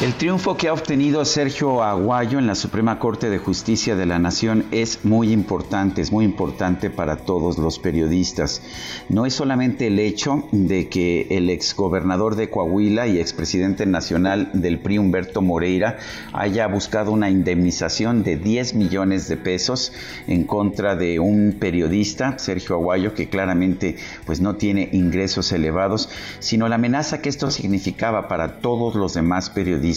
El triunfo que ha obtenido Sergio Aguayo en la Suprema Corte de Justicia de la Nación es muy importante, es muy importante para todos los periodistas. No es solamente el hecho de que el exgobernador de Coahuila y expresidente nacional del PRI, Humberto Moreira, haya buscado una indemnización de 10 millones de pesos en contra de un periodista, Sergio Aguayo, que claramente pues no tiene ingresos elevados, sino la amenaza que esto significaba para todos los demás periodistas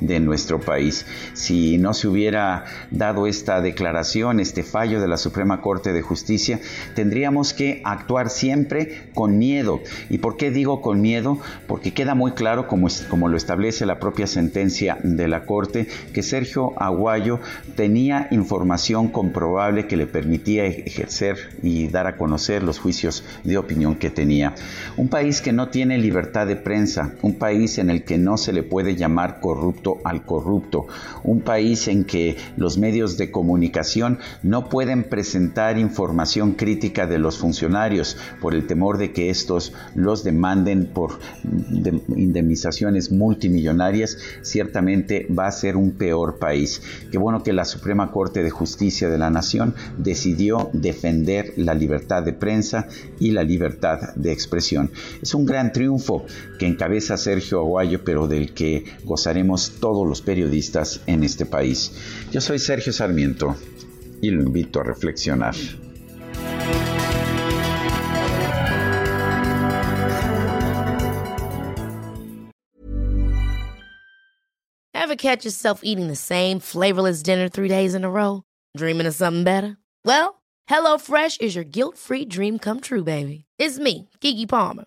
de nuestro país. Si no se hubiera dado esta declaración, este fallo de la Suprema Corte de Justicia, tendríamos que actuar siempre con miedo. ¿Y por qué digo con miedo? Porque queda muy claro, como, como lo establece la propia sentencia de la Corte, que Sergio Aguayo tenía información comprobable que le permitía ejercer y dar a conocer los juicios de opinión que tenía. Un país que no tiene libertad de prensa, un país en el que no se le puede corrupto al corrupto, un país en que los medios de comunicación no pueden presentar información crítica de los funcionarios por el temor de que estos los demanden por indemnizaciones multimillonarias, ciertamente va a ser un peor país. Qué bueno que la Suprema Corte de Justicia de la Nación decidió defender la libertad de prensa y la libertad de expresión. Es un gran triunfo que encabeza Sergio Aguayo, pero del que gozaremos todos los periodistas en este país. Yo soy Sergio Sarmiento y lo invito a reflexionar. Ever catch yourself eating the same flavorless dinner three days in a row? Dreaming of something better? Well, HelloFresh is your guilt-free dream come true, baby. It's me, Kiki Palmer.